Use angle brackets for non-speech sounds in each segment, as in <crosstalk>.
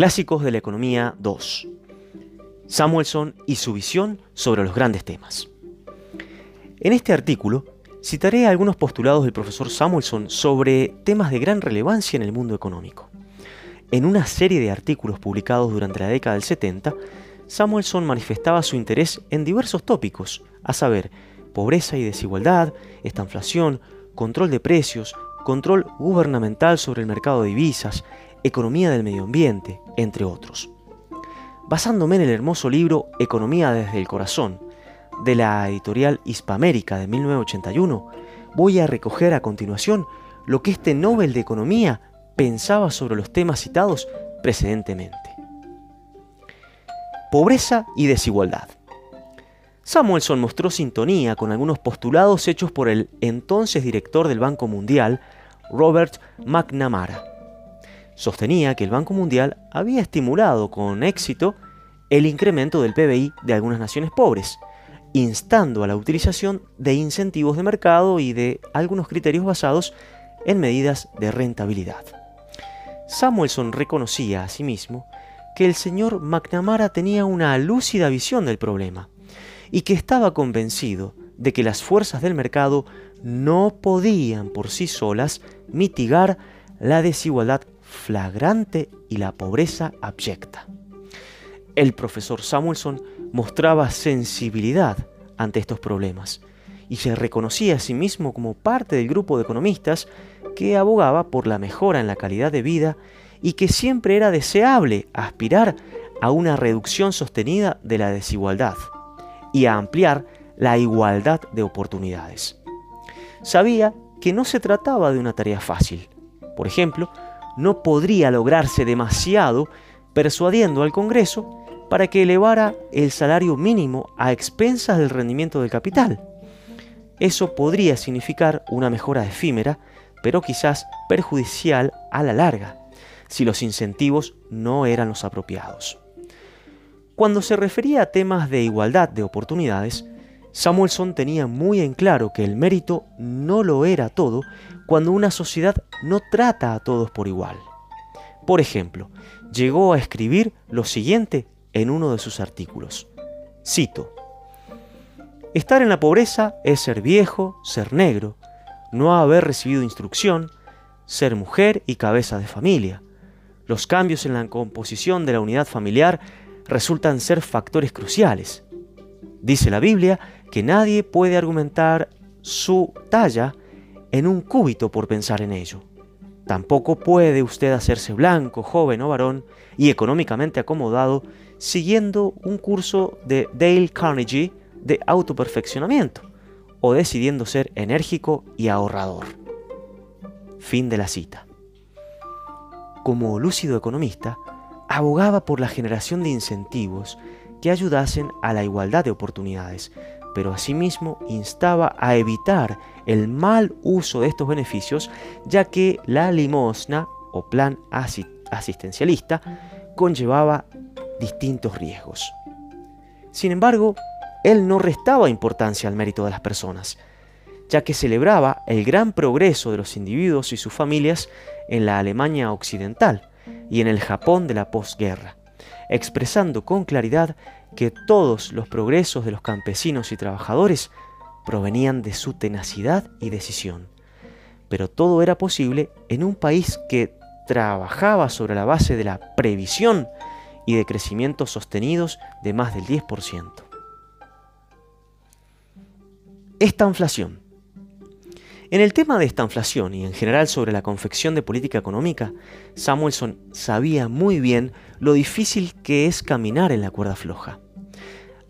Clásicos de la Economía 2. Samuelson y su visión sobre los grandes temas. En este artículo citaré algunos postulados del profesor Samuelson sobre temas de gran relevancia en el mundo económico. En una serie de artículos publicados durante la década del 70, Samuelson manifestaba su interés en diversos tópicos, a saber, pobreza y desigualdad, estanflación, control de precios, control gubernamental sobre el mercado de divisas, economía del medio ambiente, entre otros. Basándome en el hermoso libro Economía desde el Corazón, de la editorial Hispamérica de 1981, voy a recoger a continuación lo que este Nobel de Economía pensaba sobre los temas citados precedentemente. Pobreza y desigualdad. Samuelson mostró sintonía con algunos postulados hechos por el entonces director del Banco Mundial, Robert McNamara. Sostenía que el Banco Mundial había estimulado con éxito el incremento del PBI de algunas naciones pobres, instando a la utilización de incentivos de mercado y de algunos criterios basados en medidas de rentabilidad. Samuelson reconocía asimismo que el señor McNamara tenía una lúcida visión del problema y que estaba convencido de que las fuerzas del mercado no podían por sí solas mitigar la desigualdad flagrante y la pobreza abyecta. El profesor Samuelson mostraba sensibilidad ante estos problemas y se reconocía a sí mismo como parte del grupo de economistas que abogaba por la mejora en la calidad de vida y que siempre era deseable aspirar a una reducción sostenida de la desigualdad y a ampliar la igualdad de oportunidades. Sabía que no se trataba de una tarea fácil. Por ejemplo, no podría lograrse demasiado persuadiendo al Congreso para que elevara el salario mínimo a expensas del rendimiento del capital. Eso podría significar una mejora efímera, pero quizás perjudicial a la larga, si los incentivos no eran los apropiados. Cuando se refería a temas de igualdad de oportunidades, Samuelson tenía muy en claro que el mérito no lo era todo cuando una sociedad no trata a todos por igual. Por ejemplo, llegó a escribir lo siguiente en uno de sus artículos. Cito, Estar en la pobreza es ser viejo, ser negro, no haber recibido instrucción, ser mujer y cabeza de familia. Los cambios en la composición de la unidad familiar resultan ser factores cruciales. Dice la Biblia que nadie puede argumentar su talla en un cúbito por pensar en ello. Tampoco puede usted hacerse blanco, joven o varón y económicamente acomodado siguiendo un curso de Dale Carnegie de autoperfeccionamiento o decidiendo ser enérgico y ahorrador. Fin de la cita. Como lúcido economista, abogaba por la generación de incentivos que ayudasen a la igualdad de oportunidades, pero asimismo instaba a evitar el mal uso de estos beneficios, ya que la limosna o plan asistencialista conllevaba distintos riesgos. Sin embargo, él no restaba importancia al mérito de las personas, ya que celebraba el gran progreso de los individuos y sus familias en la Alemania occidental y en el Japón de la posguerra, expresando con claridad que todos los progresos de los campesinos y trabajadores provenían de su tenacidad y decisión. Pero todo era posible en un país que trabajaba sobre la base de la previsión y de crecimientos sostenidos de más del 10%. Esta inflación. En el tema de esta inflación y en general sobre la confección de política económica, Samuelson sabía muy bien lo difícil que es caminar en la cuerda floja.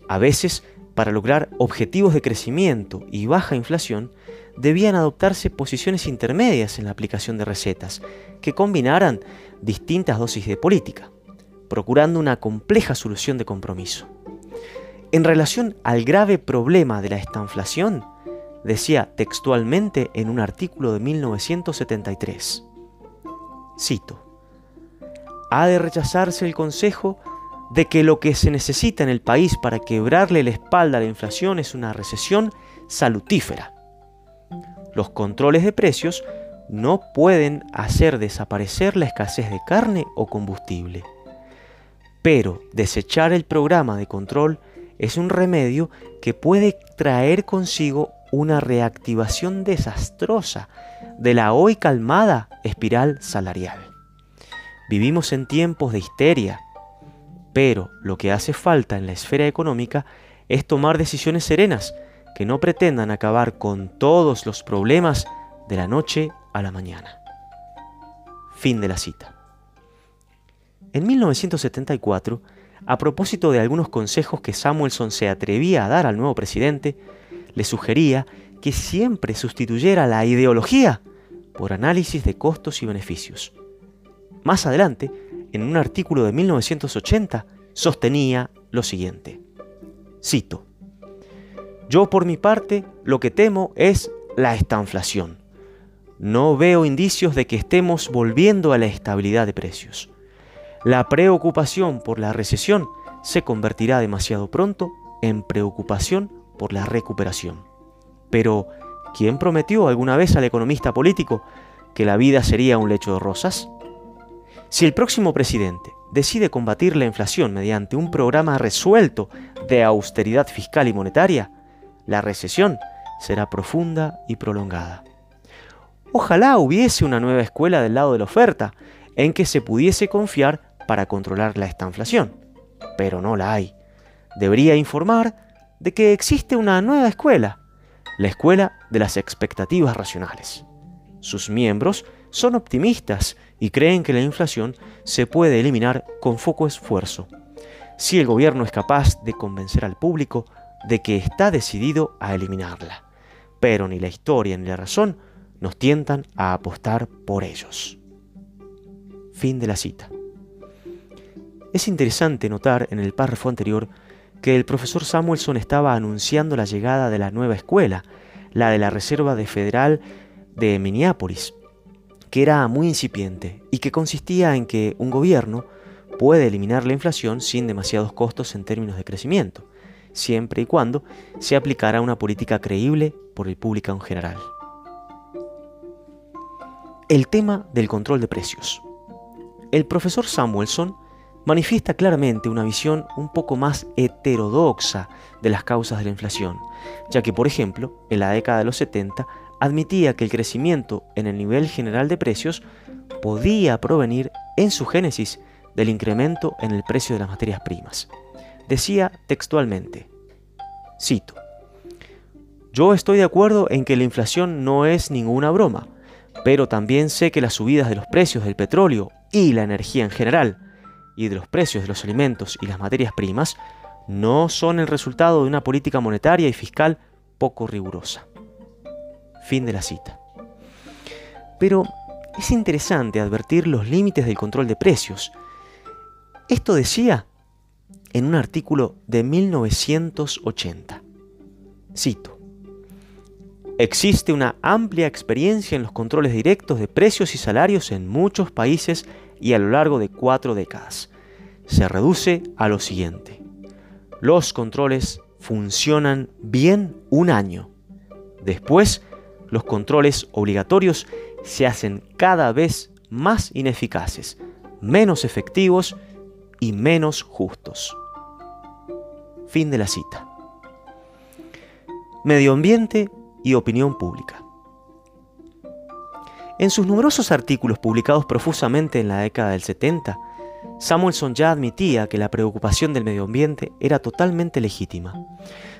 A veces, para lograr objetivos de crecimiento y baja inflación, debían adoptarse posiciones intermedias en la aplicación de recetas, que combinaran distintas dosis de política procurando una compleja solución de compromiso. En relación al grave problema de la estanflación, decía textualmente en un artículo de 1973, cito, ha de rechazarse el consejo de que lo que se necesita en el país para quebrarle la espalda a la inflación es una recesión salutífera. Los controles de precios no pueden hacer desaparecer la escasez de carne o combustible Pero desechar el programa de control es un remedio que puede traer consigo una reactivación desastrosa de la hoy calmada espiral salarial. Vivimos en tiempos de histeria, pero lo que hace falta en la esfera económica es tomar decisiones serenas que no pretendan acabar con todos los problemas de la noche a la mañana. Fin de la cita. En 1974, a propósito de algunos consejos que Samuelson se atrevía a dar al nuevo presidente, le sugería que siempre sustituyera la ideología por análisis de costos y beneficios. Más adelante, en un artículo de 1980, sostenía lo siguiente. Cito, Yo por mi parte lo que temo es la estanflación. No veo indicios de que estemos volviendo a la estabilidad de precios. La preocupación por la recesión se convertirá demasiado pronto en preocupación por la recuperación. Pero, ¿quién prometió alguna vez al economista político que la vida sería un lecho de rosas? Si el próximo presidente decide combatir la inflación mediante un programa resuelto de austeridad fiscal y monetaria, la recesión será profunda y prolongada. Ojalá hubiese una nueva escuela del lado de la oferta en que se pudiese confiar para controlar la estanflación, pero no la hay. Debería informar de que existe una nueva escuela, la escuela de las expectativas racionales. Sus miembros son optimistas y creen que la inflación se puede eliminar con poco esfuerzo, si el gobierno es capaz de convencer al público de que está decidido a eliminarla. Pero ni la historia ni la razón nos tientan a apostar por ellos. Fin de la cita. Es interesante notar en el párrafo anterior que el profesor Samuelson estaba anunciando la llegada de la nueva escuela, la de la Reserva de Federal de Minneapolis, que era muy incipiente y que consistía en que un gobierno puede eliminar la inflación sin demasiados costos en términos de crecimiento, siempre y cuando se aplicara una política creíble por el público en general. El tema del control de precios. El profesor Samuelson manifiesta claramente una visión un poco más heterodoxa de las causas de la inflación, ya que, por ejemplo, en la década de los 70 admitía que el crecimiento en el nivel general de precios podía provenir en su génesis del incremento en el precio de las materias primas. Decía textualmente, cito, Yo estoy de acuerdo en que la inflación no es ninguna broma, pero también sé que las subidas de los precios del petróleo y la energía en general, y de los precios de los alimentos y las materias primas no son el resultado de una política monetaria y fiscal poco rigurosa. Fin de la cita. Pero es interesante advertir los límites del control de precios. Esto decía en un artículo de 1980. Cito. Existe una amplia experiencia en los controles directos de precios y salarios en muchos países y a lo largo de cuatro décadas. Se reduce a lo siguiente. Los controles funcionan bien un año. Después, los controles obligatorios se hacen cada vez más ineficaces, menos efectivos y menos justos. Fin de la cita. Medio ambiente y opinión pública. En sus numerosos artículos publicados profusamente en la década del 70, Samuelson ya admitía que la preocupación del medio ambiente era totalmente legítima,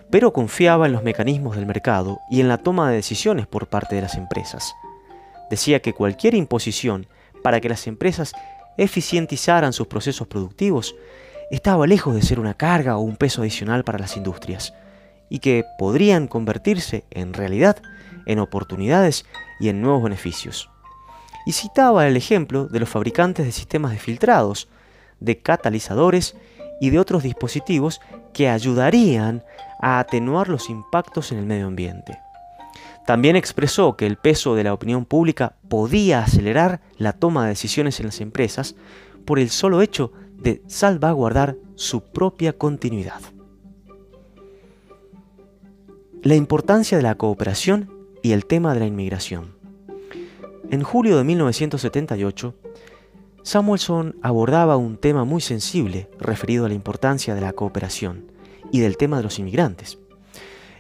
pero confiaba en los mecanismos del mercado y en la toma de decisiones por parte de las empresas. Decía que cualquier imposición para que las empresas eficientizaran sus procesos productivos estaba lejos de ser una carga o un peso adicional para las industrias, y que podrían convertirse en realidad en oportunidades y en nuevos beneficios y citaba el ejemplo de los fabricantes de sistemas de filtrados, de catalizadores y de otros dispositivos que ayudarían a atenuar los impactos en el medio ambiente. También expresó que el peso de la opinión pública podía acelerar la toma de decisiones en las empresas por el solo hecho de salvaguardar su propia continuidad. La importancia de la cooperación y el tema de la inmigración. En julio de 1978, Samuelson abordaba un tema muy sensible referido a la importancia de la cooperación y del tema de los inmigrantes.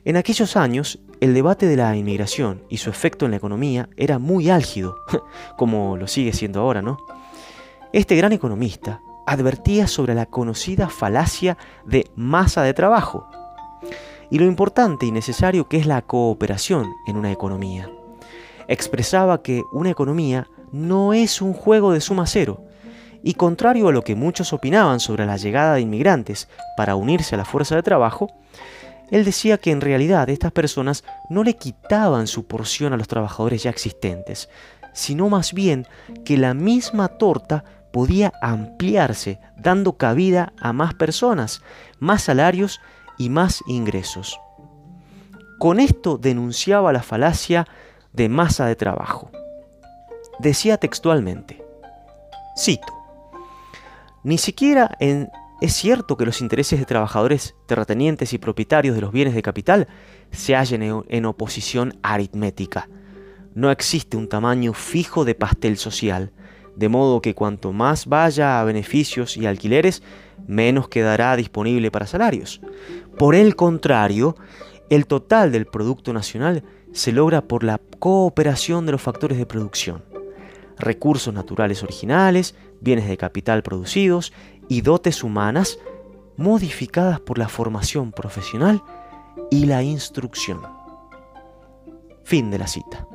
En aquellos años, el debate de la inmigración y su efecto en la economía era muy álgido, <laughs> como lo sigue siendo ahora, ¿no? Este gran economista advertía sobre la conocida falacia de masa de trabajo y lo importante y necesario que es la cooperación en una economía. Expresaba que una economía no es un juego de suma cero, y contrario a lo que muchos opinaban sobre la llegada de inmigrantes para unirse a la fuerza de trabajo, él decía que en realidad estas personas no le quitaban su porción a los trabajadores ya existentes, sino más bien que la misma torta podía ampliarse, dando cabida a más personas, más salarios y más ingresos. Con esto denunciaba la falacia de masa de trabajo. Decía textualmente, cito, ni siquiera es cierto que los intereses de trabajadores, terratenientes y propietarios de los bienes de capital se hallen en oposición aritmética. No existe un tamaño fijo de pastel social, de modo que cuanto más vaya a beneficios y alquileres, menos quedará disponible para salarios. Por el contrario, el total del Producto Nacional se logra por la cooperación de los factores de producción, recursos naturales originales, bienes de capital producidos y dotes humanas modificadas por la formación profesional y la instrucción. Fin de la cita.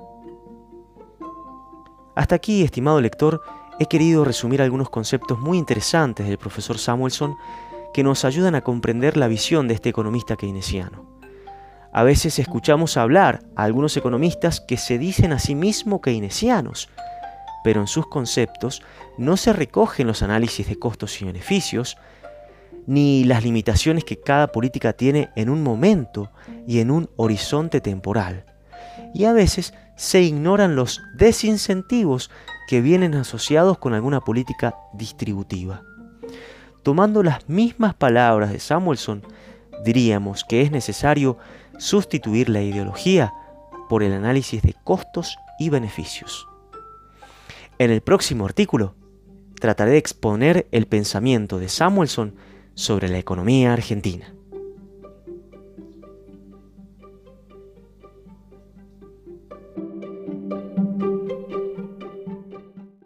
Hasta aquí, estimado lector, he querido resumir algunos conceptos muy interesantes del profesor Samuelson que nos ayudan a comprender la visión de este economista keynesiano. A veces escuchamos hablar a algunos economistas que se dicen a sí mismos keynesianos, pero en sus conceptos no se recogen los análisis de costos y beneficios, ni las limitaciones que cada política tiene en un momento y en un horizonte temporal. Y a veces se ignoran los desincentivos que vienen asociados con alguna política distributiva. Tomando las mismas palabras de Samuelson, diríamos que es necesario sustituir la ideología por el análisis de costos y beneficios. En el próximo artículo trataré de exponer el pensamiento de Samuelson sobre la economía argentina.